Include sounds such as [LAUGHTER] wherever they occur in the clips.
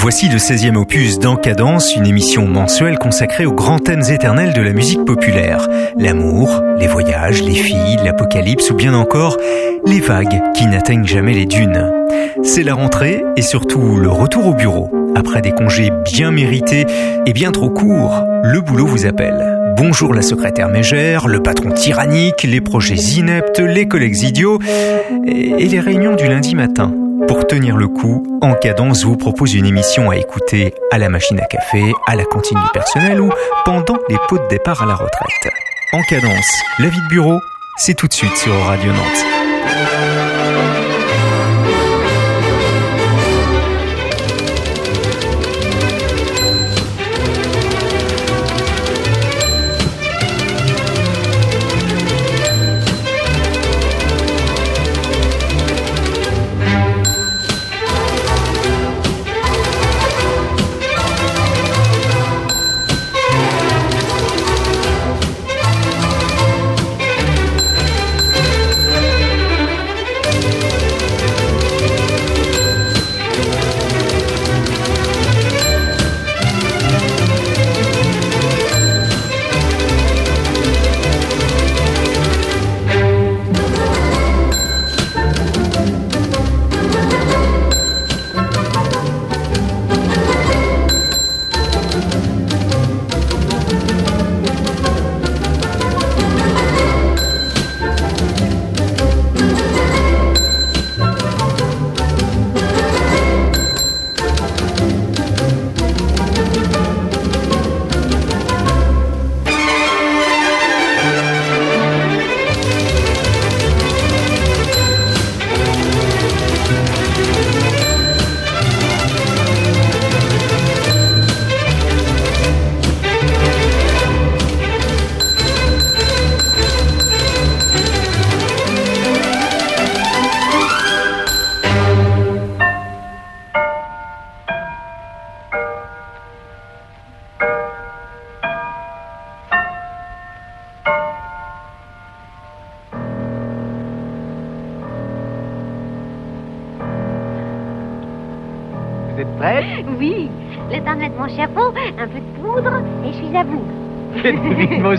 Voici le 16e opus d'Encadence, une émission mensuelle consacrée aux grands thèmes éternels de la musique populaire. L'amour, les voyages, les filles, l'apocalypse ou bien encore les vagues qui n'atteignent jamais les dunes. C'est la rentrée et surtout le retour au bureau. Après des congés bien mérités et bien trop courts, le boulot vous appelle. Bonjour la secrétaire mégère, le patron tyrannique, les projets ineptes, les collègues idiots et les réunions du lundi matin. Pour tenir le coup, En Cadence vous propose une émission à écouter à la machine à café, à la cantine du personnel ou pendant les pots de départ à la retraite. En Cadence, la vie de bureau, c'est tout de suite sur Radio Nantes.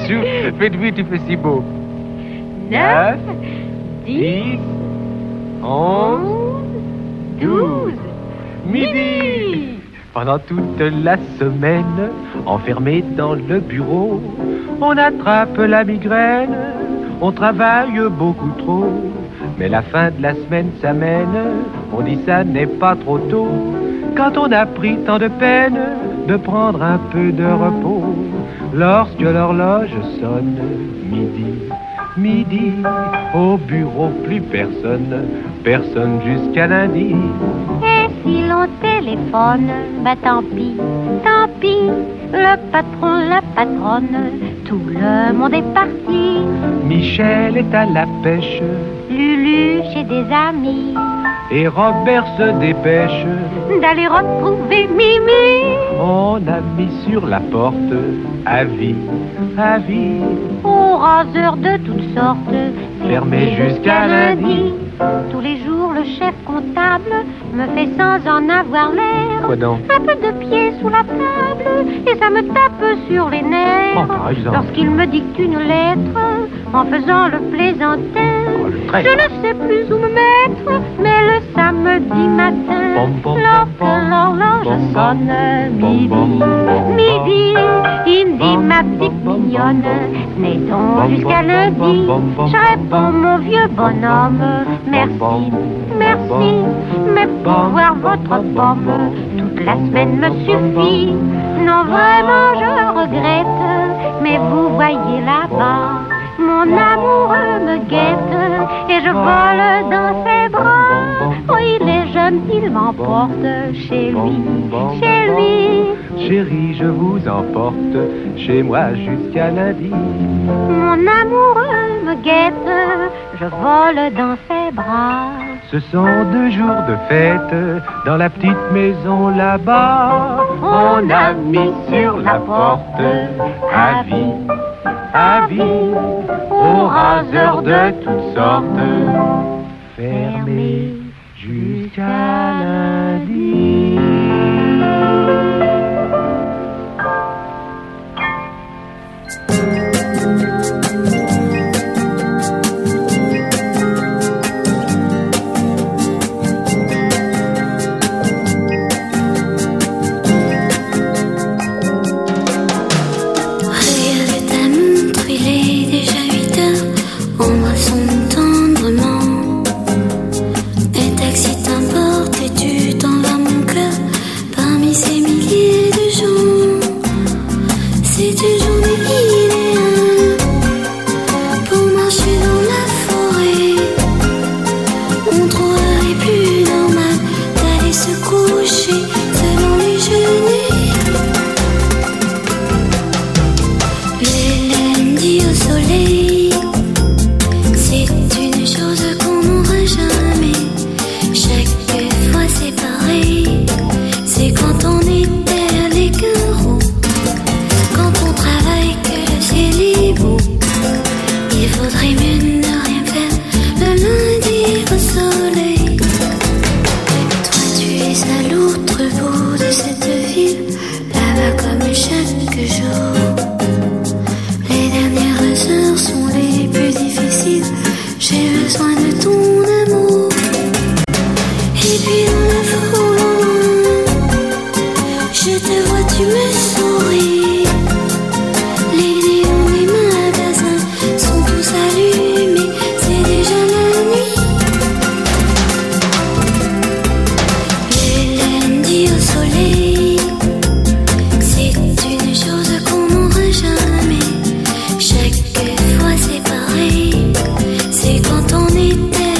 Chou. Faites vite, il fait si beau. Neuf, dix, dix, onze, douze, midi. Pendant toute la semaine, enfermé dans le bureau, on attrape la migraine, on travaille beaucoup trop. Mais la fin de la semaine s'amène, on dit ça n'est pas trop tôt. Quand on a pris tant de peine de prendre un peu de repos, lorsque l'horloge sonne midi, midi, au bureau plus personne, personne jusqu'à lundi. Et si l'on téléphone, bah tant pis, tant pis, le patron, la patronne, tout le monde est parti. Michel est à la pêche Lulu chez des amis, et Robert se dépêche. d'aller retrouver Mimi. On a mis sur la porte avis, avis, Au raseur de toutes sortes, Fermé jusqu'à lundi. Tous les jours, le chef comptable me fait sans en avoir l'air. Quoi donc Un peu de pied sous la table et ça me tape sur les nerfs. Oh, par exemple. Lorsqu'il me dicte une lettre en faisant le plaisantin. Je ne sais plus où me mettre, mais le samedi matin, lorsque l'horloge sonne midi, midi, il me dit ma petite mignonne, bom, n'est bom, donc jusqu'à lundi. Je réponds mon vieux bonhomme, merci, merci, mais pour voir votre pomme, toute la semaine me suffit. Non, vraiment, je regrette, mais vous voyez là-bas, mon amoureux me guette et je vole dans ses bras. Oh, il est jeune, il m'emporte chez lui, chez lui. Chérie, je vous emporte chez moi jusqu'à lundi. Mon amoureux me guette, je vole dans ses bras. Ce sont deux jours de fête dans la petite maison là-bas. On a mis sur la porte avis, avis, au raseur de toutes sortes, fermé jusqu'à lundi. Vite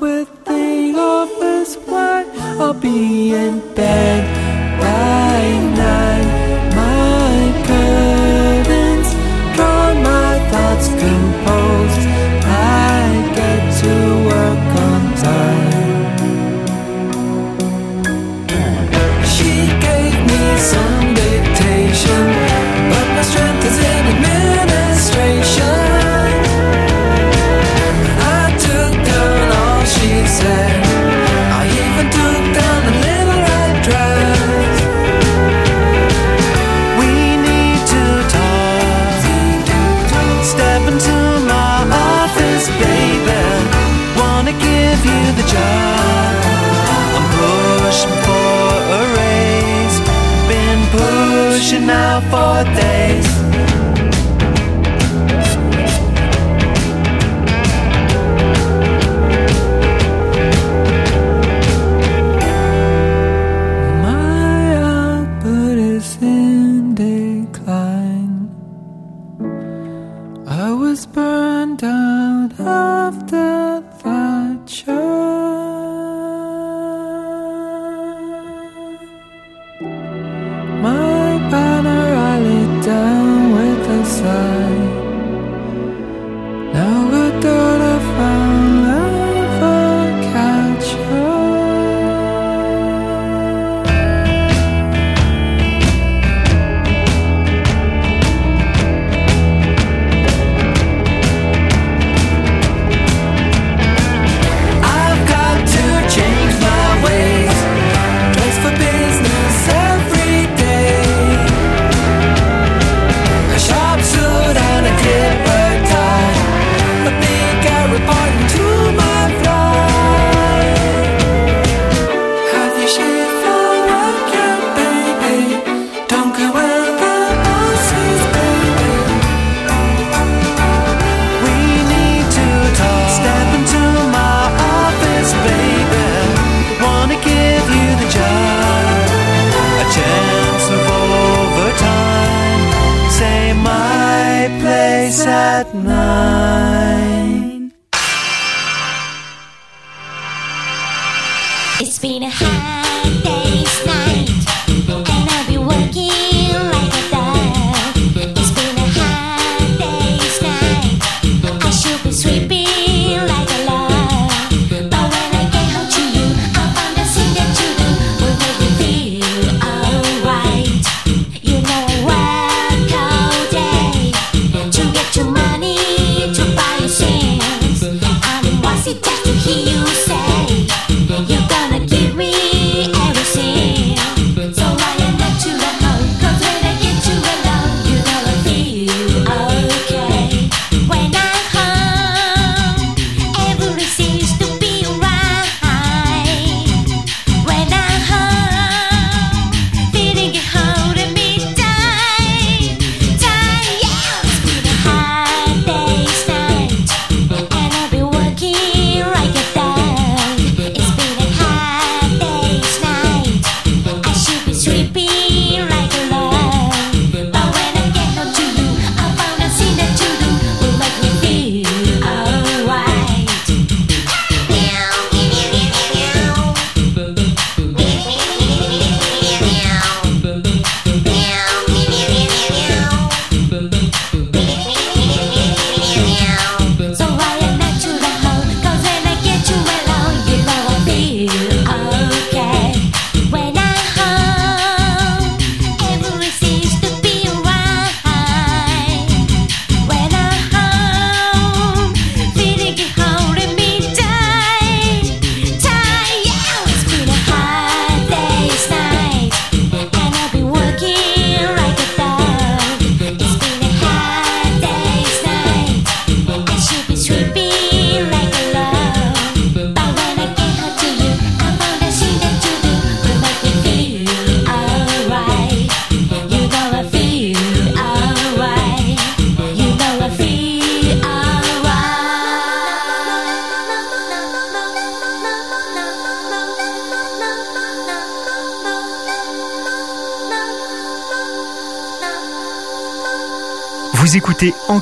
with thing office this. I'll be in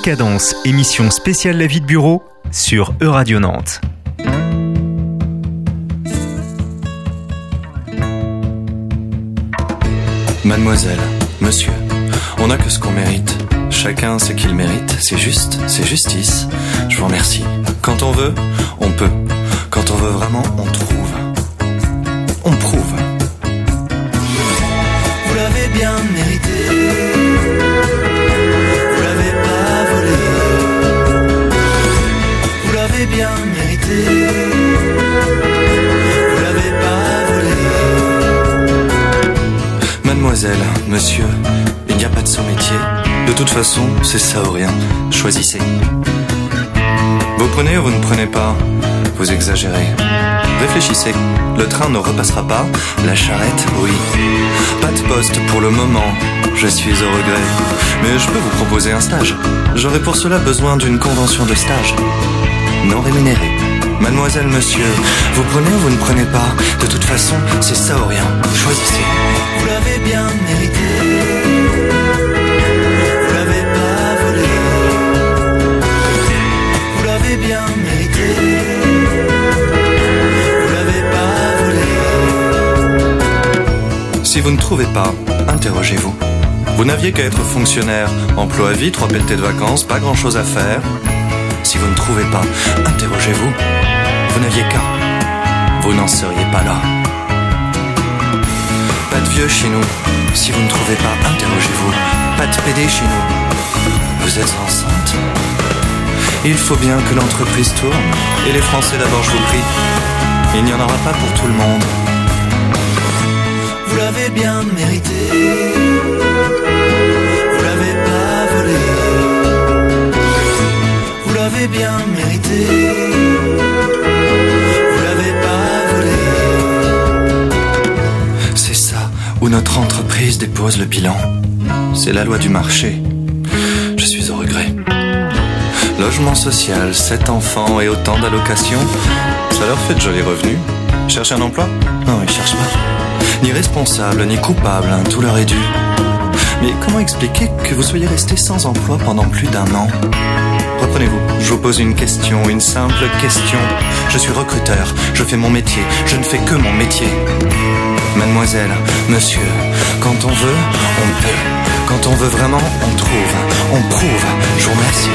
Cadence, émission spéciale La vie de bureau sur Euradio Nantes. Mademoiselle, monsieur, on n'a que ce qu'on mérite. Chacun ce qu'il mérite, c'est juste, c'est justice. Je vous remercie. Quand on veut, on peut. Quand on veut vraiment, on trouve. On prouve. Vous l'avez bien mérité. Bien mérité. Vous l'avez pas volé. Mademoiselle, monsieur, il n'y a pas de sous-métier. De toute façon, c'est ça ou rien. Choisissez. Vous prenez ou vous ne prenez pas Vous exagérez. Réfléchissez. Le train ne repassera pas. La charrette, oui. Pas de poste pour le moment. Je suis au regret. Mais je peux vous proposer un stage. J'aurai pour cela besoin d'une convention de stage. Non rémunérée. Mademoiselle, monsieur, vous prenez ou vous ne prenez pas? De toute façon, c'est ça ou rien. Choisissez. Vous l'avez bien mérité. Vous l'avez pas volé. Vous l'avez bien mérité. Vous l'avez pas volé. Si vous ne trouvez pas, interrogez-vous. Vous n'aviez qu'à être fonctionnaire, emploi à vie, trois pelletés de vacances, pas grand chose à faire. Si vous ne trouvez pas, interrogez-vous. Vous n'aviez qu'à. Vous n'en seriez pas là. Pas de vieux chez nous. Si vous ne trouvez pas, interrogez-vous. Pas de PD chez nous. Vous êtes enceinte. Il faut bien que l'entreprise tourne. Et les Français d'abord, je vous prie. Il n'y en aura pas pour tout le monde. Vous l'avez bien mérité. Entreprise dépose le bilan. C'est la loi du marché. Je suis au regret. Logement social, 7 enfants et autant d'allocations, ça leur fait de jolis revenus. Cherche un emploi Non, ils cherchent pas. Ni responsable, ni coupable, hein, tout leur est dû. Mais comment expliquer que vous soyez resté sans emploi pendant plus d'un an Reprenez-vous, je vous pose une question, une simple question. Je suis recruteur, je fais mon métier, je ne fais que mon métier. Mademoiselle, monsieur, quand on veut, on peut. Quand on veut vraiment, on trouve, on prouve. Je vous remercie.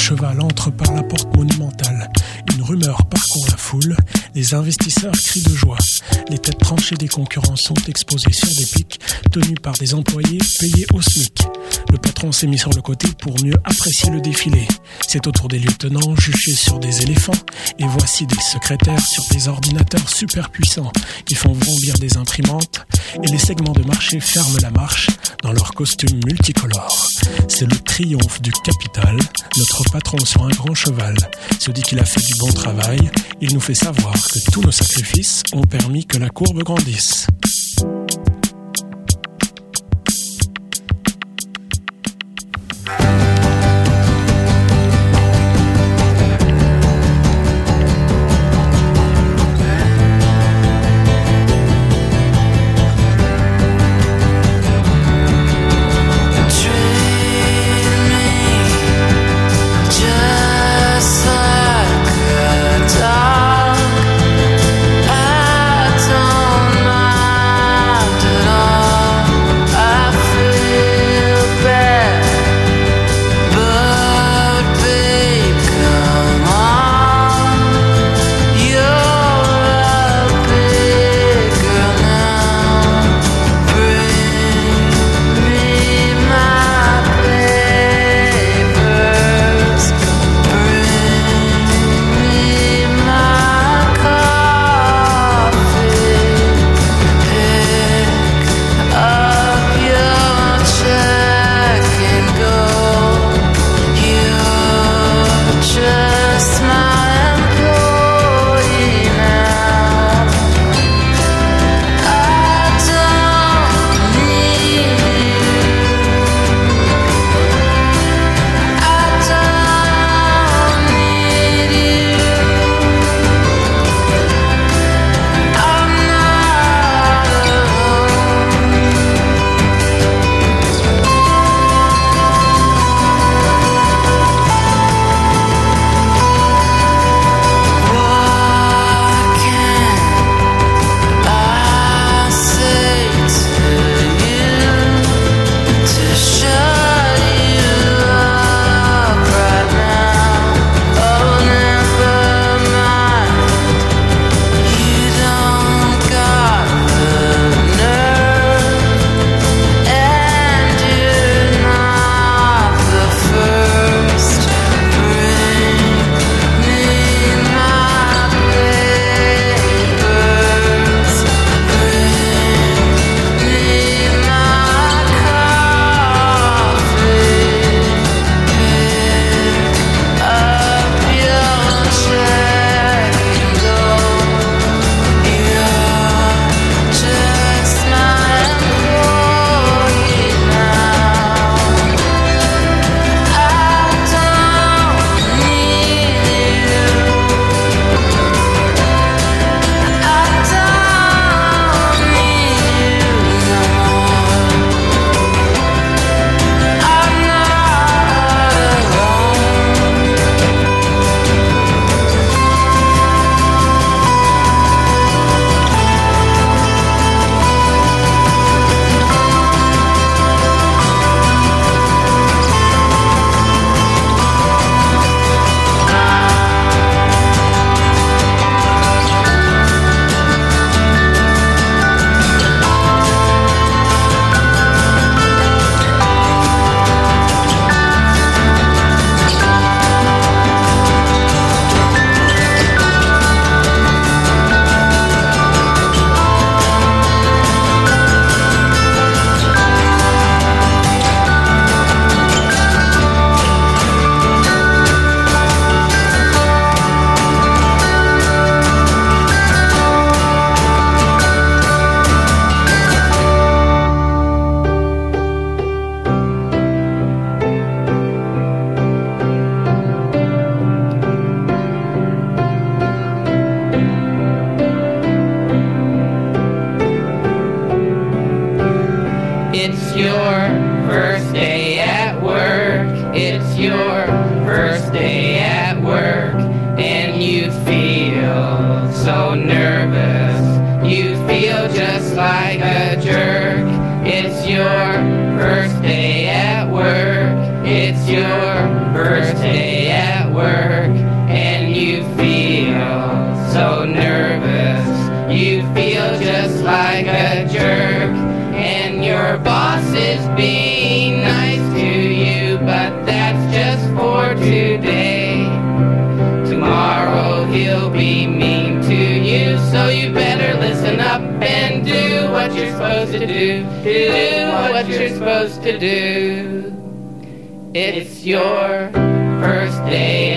Cheval entre par la porte monumentale. Une rumeur parcourt la foule. Les investisseurs crient de joie. Les têtes tranchées des concurrents sont exposées sur des pics tenus par des employés payés au SMIC. Le patron s'est mis sur le côté pour mieux apprécier le défilé. C'est au tour des lieutenants juchés sur des éléphants. Et voici des secrétaires sur des ordinateurs super puissants qui font bondir des imprimantes. Et les segments de marché ferment la marche dans leurs costumes multicolores. C'est le triomphe du capital. Notre patron sur un grand cheval se dit qu'il a fait du bon travail. Il nous fait savoir que tous nos sacrifices ont permis que la courbe grandisse.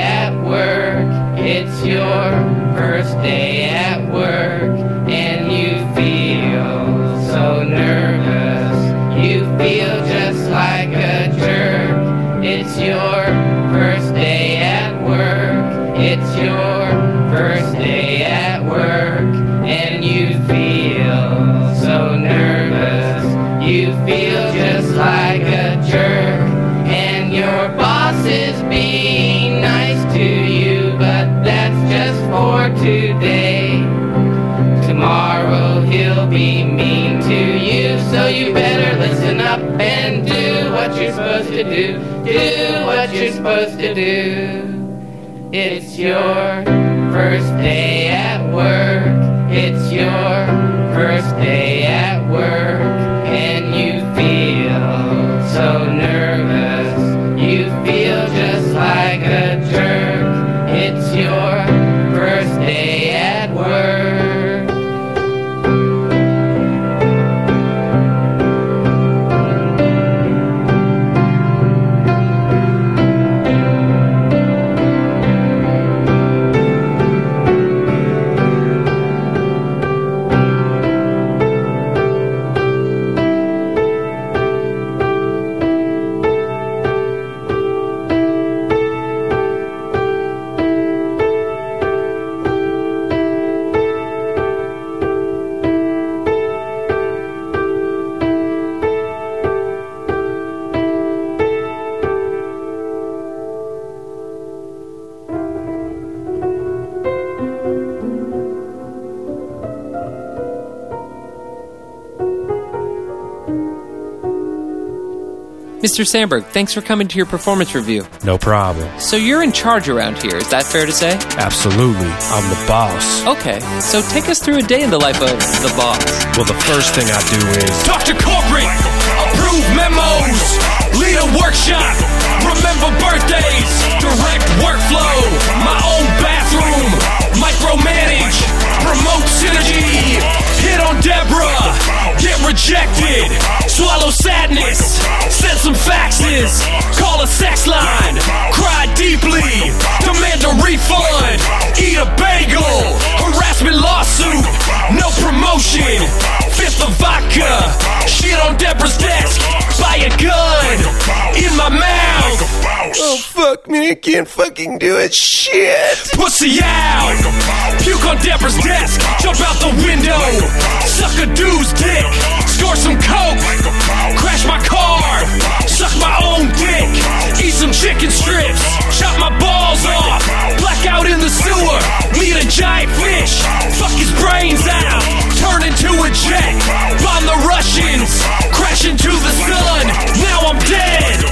At work. It's your first day at work. And you feel so nervous. You feel just like a jerk. It's your first day at work. It's your first day so you better listen up and do what you're supposed to do. Do what you're supposed to do. It's your first day at work. It's your first day at work. And you feel so Mr. Sandberg, thanks for coming to your performance review. No problem. So you're in charge around here, is that fair to say? Absolutely. I'm the boss. Okay, so take us through a day in the life of the boss. Well, the first thing I do is Dr. Corporate, approve memos, lead a workshop, remember birthdays, direct workflow, my own bathroom, micromanage, promote synergy, hit on Deborah, get rejected, swallow sadness, send some faxes, call a sex line, cry deeply, demand a refund, eat a bagel, harassment lawsuit, no promotion, fifth of vodka, shit on Deborah's desk, buy a gun, in my mouth. Oh fuck me, I can't fucking do it. Shit. Pussy out! Puke on Deborah's desk, jump out the window, suck a dude's dick, score some coke, crash my car, suck my own dick, eat some chicken strips, chop my balls off, black out in the sewer, meet a giant fish, fuck his brains out, turn into a jet, bomb the Russians, crash into the sun, now I'm dead!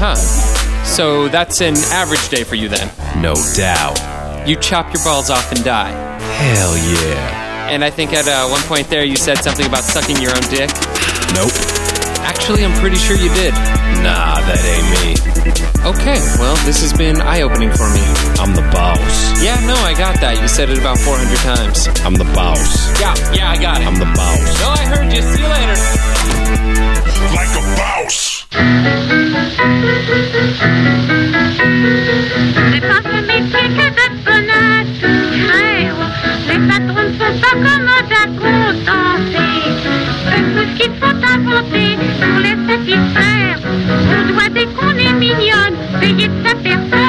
Uh huh. So that's an average day for you then. No doubt. You chop your balls off and die. Hell yeah. And I think at uh, one point there you said something about sucking your own dick. Nope. Actually, I'm pretty sure you did. Nah, that ain't me. Okay, well, this has been eye opening for me. I'm the boss. Yeah, no, I got that. You said it about 400 times. I'm the boss. Yeah, yeah, I got it. I'm the boss. No, I heard you. See you later. Like a boss! Ce métier que de tout faire. Les patrons ne sont pas commodes à contenter. C'est tout ce qu'il faut inventer pour les satisfaire. On doit dès qu'on est mignonne payer de sa personne.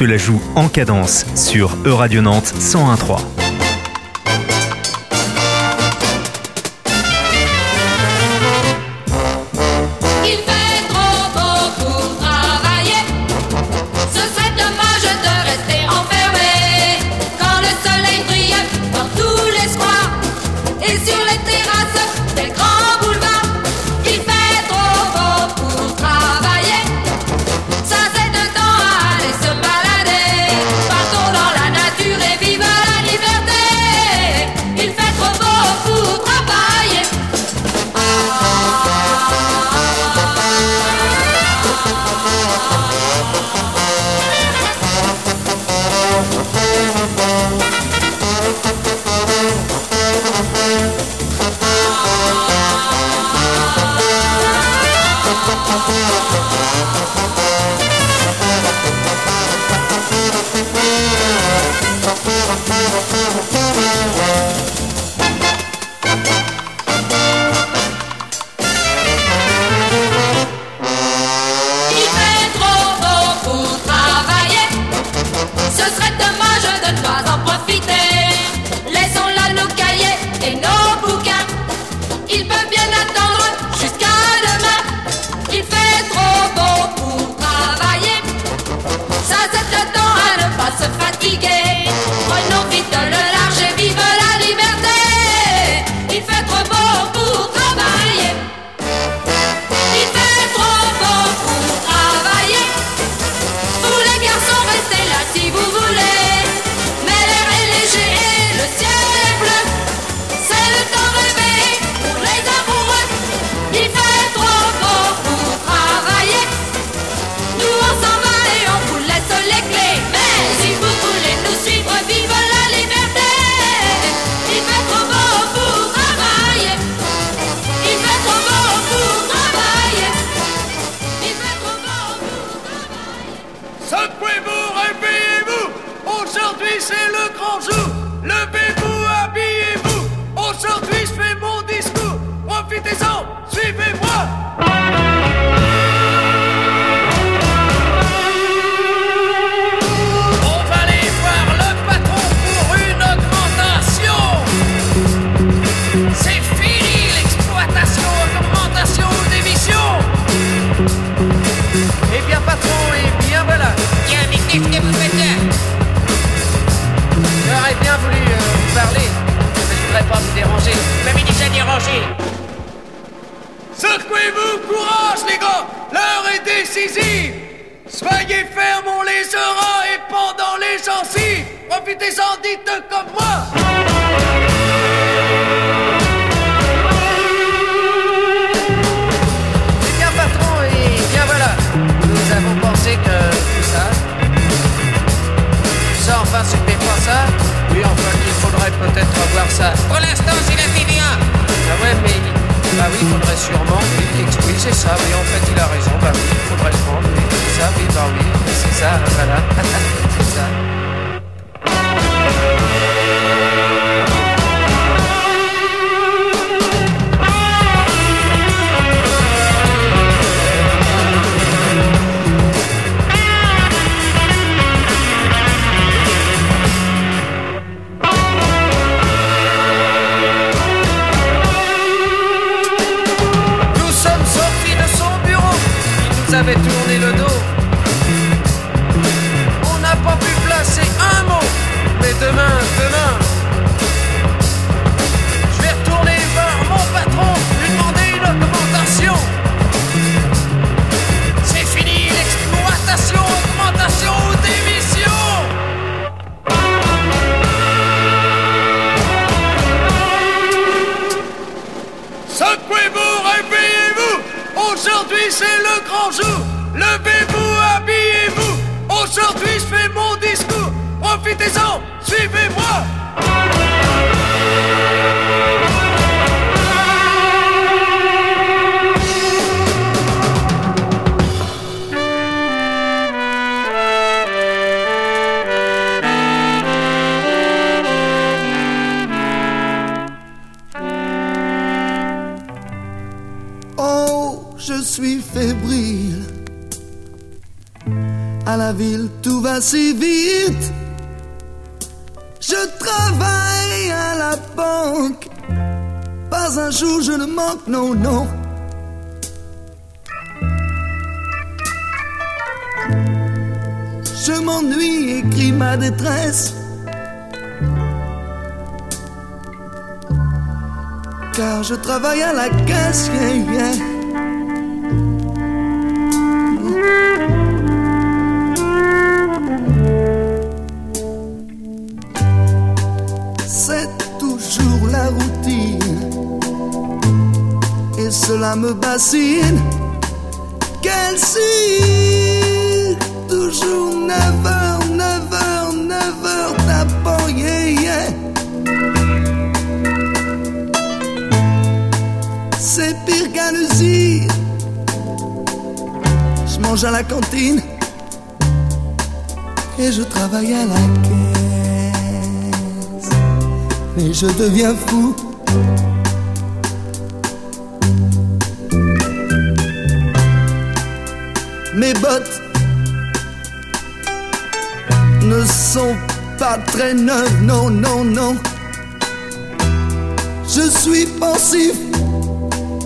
se la joue en cadence sur Euradio Nantes 1013. sûrement oui, oui c'est ça, mais en fait il a raison, bah oui, faudrait le prendre, mais c'est ça, oui, bah oui, c'est ça, voilà, [LAUGHS] c'est ça. À la ville, tout va si vite. Je travaille à la banque. Pas un jour je ne manque, non, non. Je m'ennuie, écrit ma détresse. Car je travaille à la caisse, yeah, yeah. Cela me bassine. Quel signe Toujours 9h, 9h, 9h tapant, yeah, yeah. C'est pire qu'un usine. Je mange à la cantine. Et je travaille à la caisse. Mais je deviens fou Mes bottes ne sont pas très neuves, non, non, non. Je suis pensif,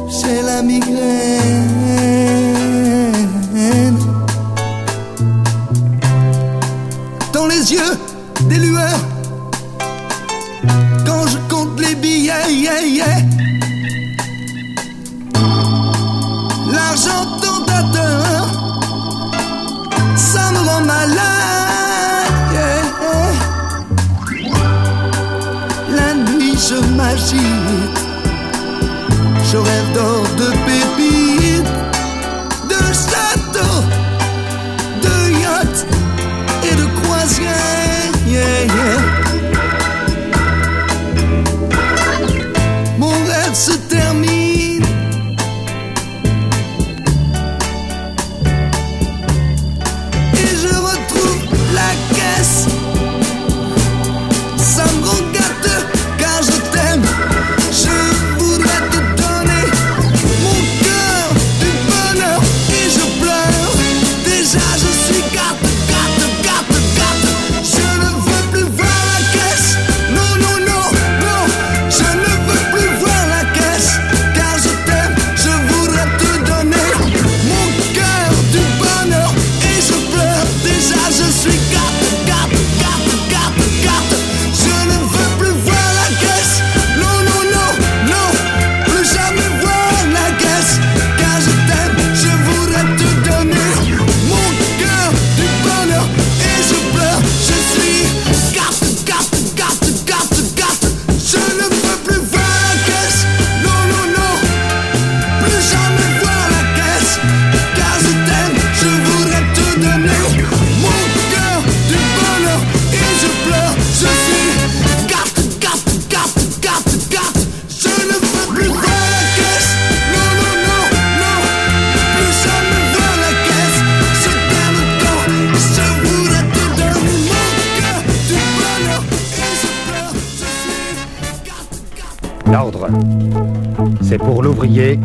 j'ai la migraine. Dans les yeux, des lueurs. Quand je compte les billets, yeah, yeah. Je rêve d'or, c'est pour l'ouvrier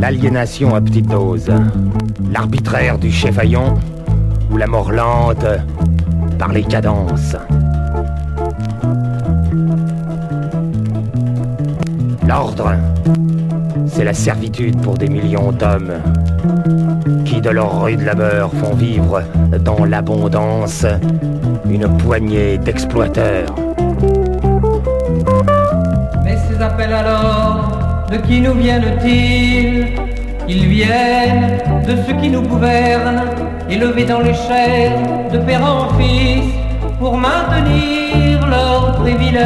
l'aliénation à petite dose, l'arbitraire du chef haillon ou la mort lente par les cadences. L'ordre, c'est la servitude pour des millions d'hommes qui, de leur rude labeur, font vivre dans l'abondance une poignée d'exploiteurs. Appels alors, de qui nous viennent-ils? Ils viennent de ceux qui nous gouvernent, élevés dans les chaînes de père en fils, pour maintenir leurs privilèges.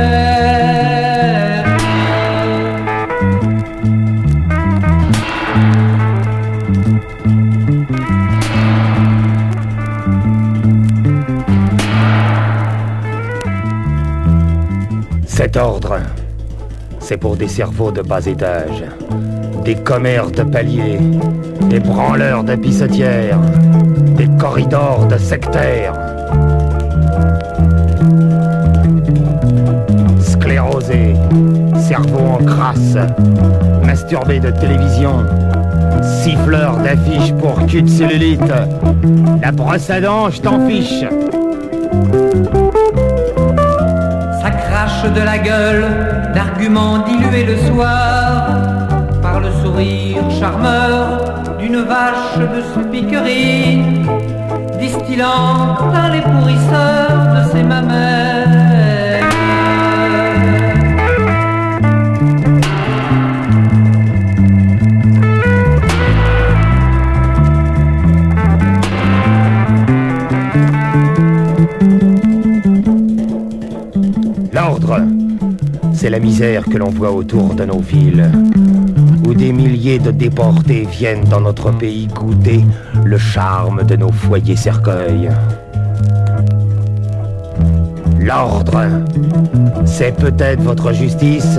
Cet ordre, c'est pour des cerveaux de bas étage, des commères de paliers, des branleurs de pissotières, des corridors de sectaires. Sclérosés, cerveau en crasse, masturbés de télévision, siffleurs d'affiches pour cul de cellulite. La brosse à dents, je t'en fiche. De la gueule d'arguments dilués le soir par le sourire charmeur d'une vache de spiquerie, distillant dans les pourrisseurs de ses mamelles. C'est la misère que l'on voit autour de nos villes, où des milliers de déportés viennent dans notre pays goûter le charme de nos foyers cercueils. L'ordre, c'est peut-être votre justice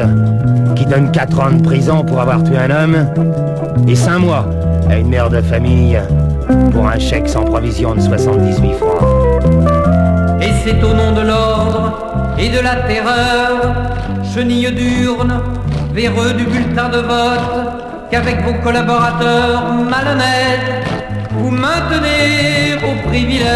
qui donne 4 ans de prison pour avoir tué un homme et 5 mois à une mère de famille pour un chèque sans provision de 78 francs. Et c'est au nom de l'ordre et de la terreur, chenille d'urne, véreux du bulletin de vote, qu'avec vos collaborateurs malhonnêtes, vous maintenez vos privilèges.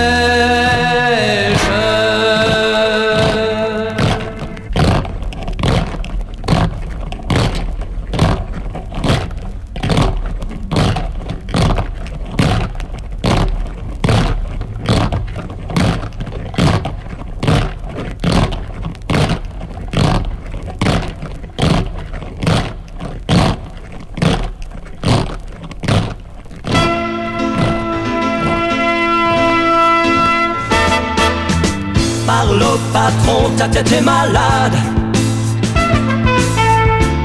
Ta tête est malade.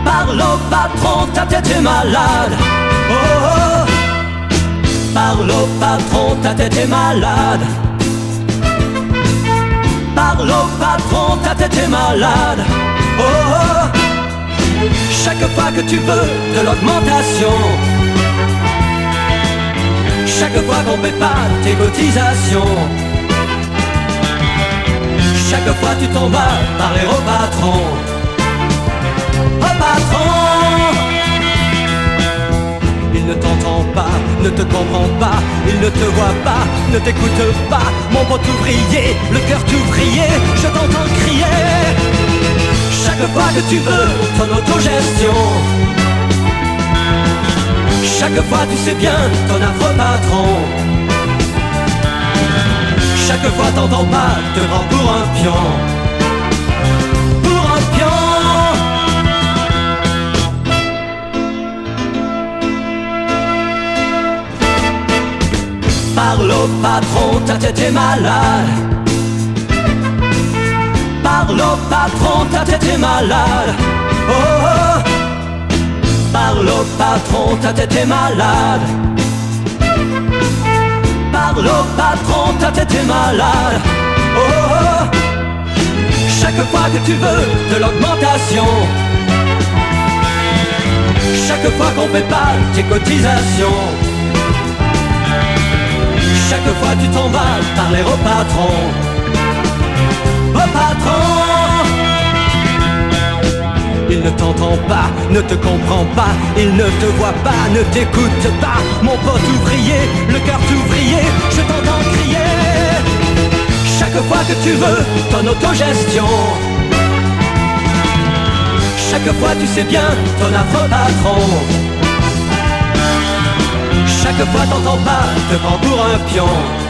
Parle au patron, ta tête est malade. Oh, oh. Parle au patron, ta tête est malade. Parle au patron, ta tête est malade. Oh, oh. Chaque fois que tu veux de l'augmentation. Chaque fois qu'on paie pas tes cotisations. Chaque fois tu t'en vas parler au patron Au patron Il ne t'entend pas, ne te comprend pas Il ne te voit pas, ne t'écoute pas. Mon pote ouvrier, le cœur d'ouvrier Je t'entends crier. Chaque fois que tu veux ton autogestion. Chaque fois tu sais bien ton affreux patron chaque fois t'entends pas, te prends pour un pion. Pour un pion. Parle au patron, ta tête est malade. Parle au patron, ta tête est malade. Oh, oh. Parle au patron, ta tête est malade Au patron, ta tête est malade. Oh, oh, oh. Chaque fois que tu veux de l'augmentation. Chaque fois qu'on fait pas tes cotisations. Chaque fois tu t'en vas parler au patron. Au patron. Ne t'entend pas, ne te comprend pas, il ne te voit pas, ne t'écoute pas. Mon pote ouvrier, le cœur d'ouvrier, je t'entends crier. Chaque fois que tu veux ton autogestion. Chaque fois tu sais bien ton affreux patron. Chaque fois t'entends pas, te prends pour un pion.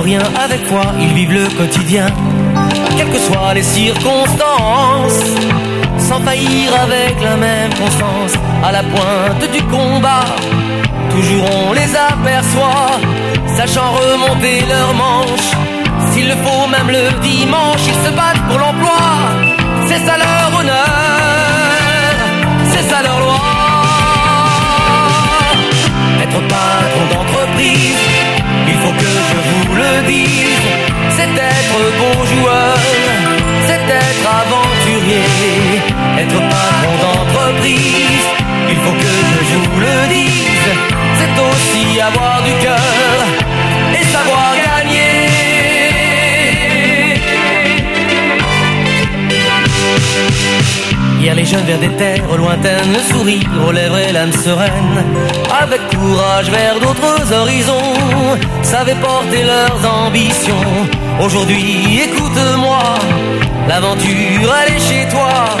Rien avec foi, ils vivent le quotidien, quelles que soient les circonstances, sans faillir avec la même constance, à la pointe du combat, toujours on les aperçoit, sachant remonter leurs manches, s'il le faut même le dimanche, ils se battent pour l'emploi, c'est ça leur honneur, c'est ça leur loi. Être patron d'entreprise, il faut que je vous le dise, c'est être bon joueur, c'est être aventurier. Être patron d'entreprise, il faut que je vous le dise, c'est aussi avoir du cœur Les jeunes vers des terres lointaines, le sourire aux lèvres et l'âme sereine, avec courage vers d'autres horizons, savaient porter leurs ambitions. Aujourd'hui, écoute-moi, l'aventure elle est chez toi,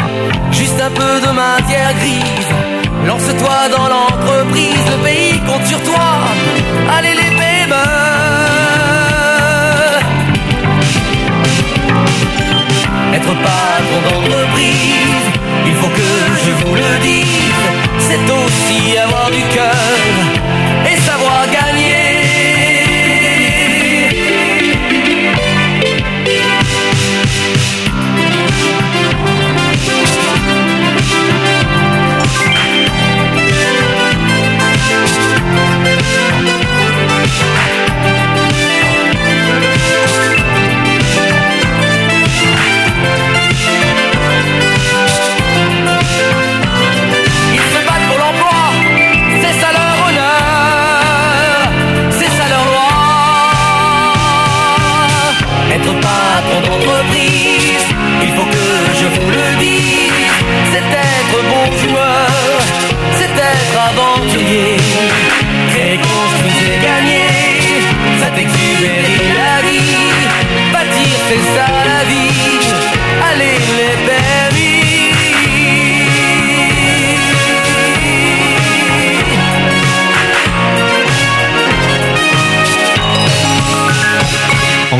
juste un peu de matière grise. Lance-toi dans l'entreprise, le pays compte sur toi. Allez les PME être patron d'entreprise. Il faut que je vous le dise, c'est aussi avoir du cœur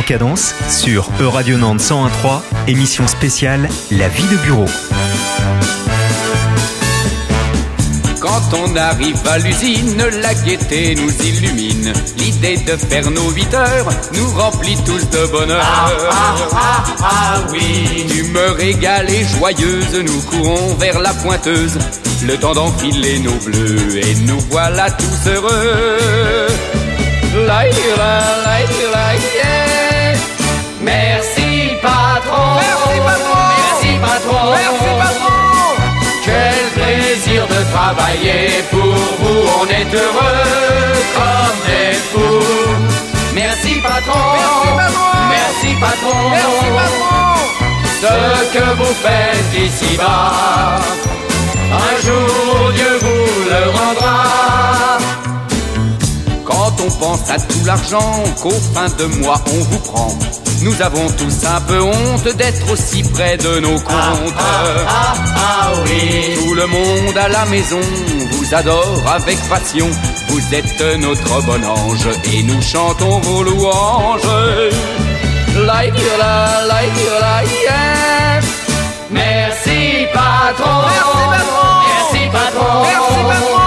En cadence, sur E-Radio Nantes 101.3, émission spéciale La vie de bureau. Quand on arrive à l'usine, la gaieté nous illumine. L'idée de faire nos 8 heures nous remplit tous de bonheur. Ah, ah, ah, oui. D'humeur égale et joyeuse, nous courons vers la pointeuse. Le temps d'enfiler nos bleus et nous voilà tous heureux. Yeah. Merci patron. Merci, patron. Merci patron. Merci, patron. Quel plaisir de travailler pour vous. On est heureux comme des fous. Merci patron. Merci, patron. Merci patron. Merci, patron. Ce que vous faites ici-bas, un jour Dieu vous le rendra. On pense à tout l'argent qu'au fin de mois on vous prend, nous avons tous un peu honte d'être aussi près de nos comptes. Ah, ah oui. Tout le monde à la maison vous adore avec passion. Vous êtes notre bon ange et nous chantons vos louanges. Like you, la, like la, yeah. Merci patron. Merci, patron. Merci patron. Merci, patron.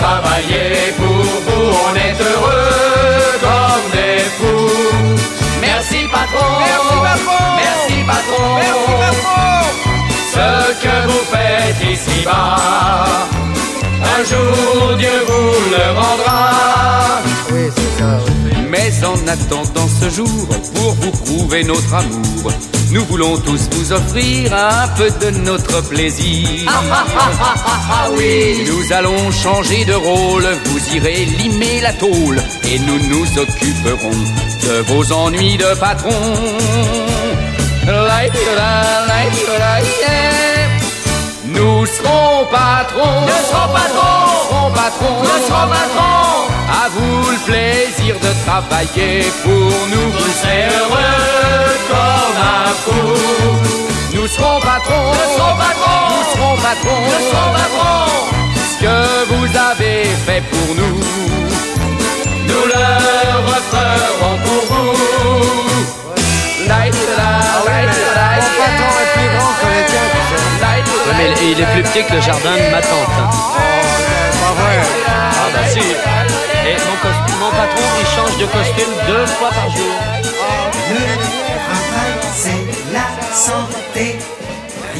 Travailler pour vous. On est heureux comme des fous. Merci patron. Merci, patron. Merci patron. Merci, patron. Ce que vous faites ici-bas, un jour Dieu vous le rendra. Oui, c'est ça. Mais en attendant ce jour, pour vous prouver notre amour, nous voulons tous vous offrir un peu de notre plaisir. Ah, ah, ah, ah, ah, ah, oui. Nous allons changer de rôle, vous irez limer la tôle et nous nous occuperons de vos ennuis de patron. Nous serons patrons, Nous serons patrons. nous serons patrons, Nous serons patrons. À vous le plaisir de travailler pour nous. Vous serez heureux comme un fou. Nous serons patrons, Nous serons patrons. nous serons patrons, Nous serons patrons. Ce que vous avez fait pour nous, nous le referons pour vous. Ouais, mais il- il est plus petit que le jardin de ma tante. Hein. Ah bah si. Et mon, cos- mon patron, il change de costume deux fois par jour. Le travail, c'est la santé.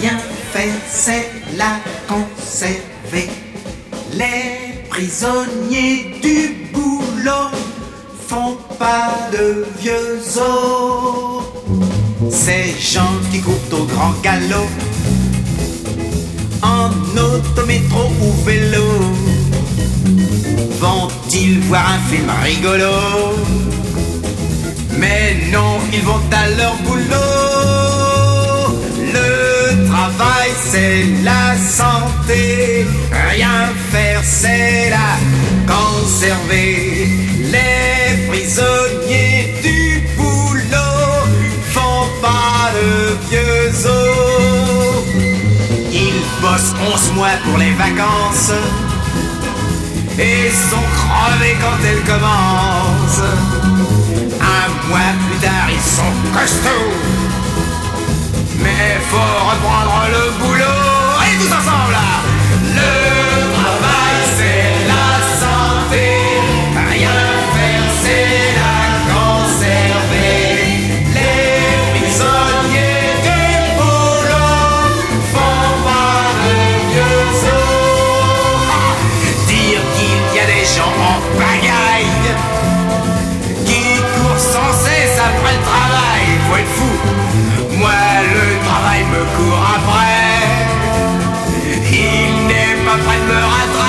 Rien faire, c'est la conserver. Les prisonniers du boulot font pas de vieux os. Ces gens qui courent au grand galop, en auto, métro ou vélo, vont-ils voir un film rigolo mais non, ils vont à leur boulot. Le travail, c'est la santé. Rien faire, c'est la conserver. Les prisonniers du boulot font pas de vieux os. Ils bossent 11 mois pour les vacances et sont crevés quand elles commencent. Un mois plus tard, ils sont costauds. Mais faut reprendre le boulot. Et tous ensemble De me rattraper.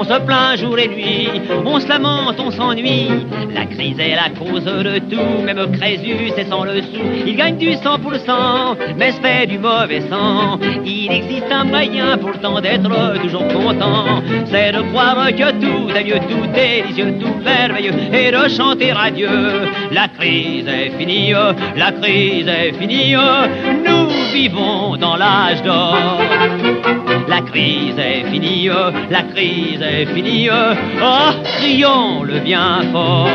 On se plaint jour et nuit, on se lamente, on s'ennuie. La crise est la cause de tout, même Crésus c'est sans le sou. Il gagne du 100%, mais se fait du mauvais sang. Il existe un moyen pour le temps d'être toujours content, c'est de croire que tout est mieux, tout délicieux, tout merveilleux, et de chanter à Dieu. La crise est finie, la crise est finie, nous vivons dans l'âge d'or. La crise est finie, la crise est finie, oh, crions-le bien fort.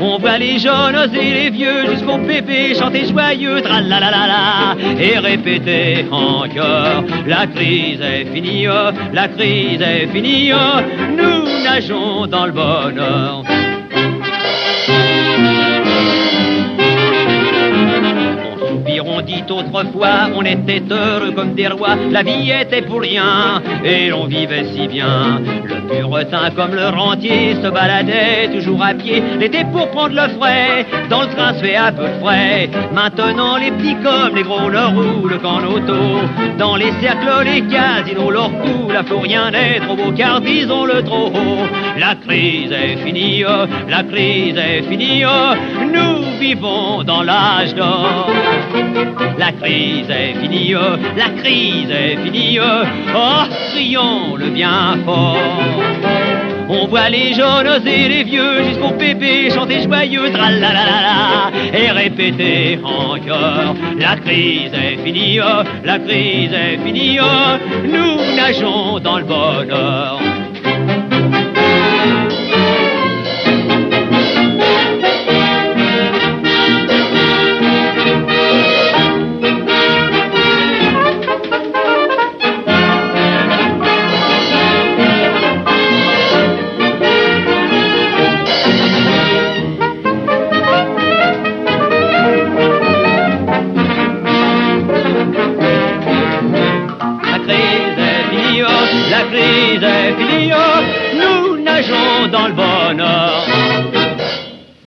On voit les jeunes et les vieux jusqu'au bébé chanter joyeux, tralalalala, et répéter encore. La crise est finie, la crise est finie, nous nageons dans le bonheur. On dit autrefois, on était heureux comme des rois, la vie était pour rien, et l'on vivait si bien. Puretin comme le rentier se baladait toujours à pied. L'été pour prendre le frais, dans le train se fait à peu frais. Maintenant les petits comme les gros leur roulent qu'en auto. Dans les cercles, les casinos leur coulent, là faut rien être trop beau car disons le trop haut. La crise est finie, oh, la crise est finie, oh. nous vivons dans l'âge d'or. La crise est finie, oh, la crise est finie, oh, le bien fort. On voit les jeunes et les vieux jusqu'au pépé chanter joyeux, tralalala, et répéter encore. La crise est finie, oh, la crise est finie, oh, nous nageons dans le bonheur.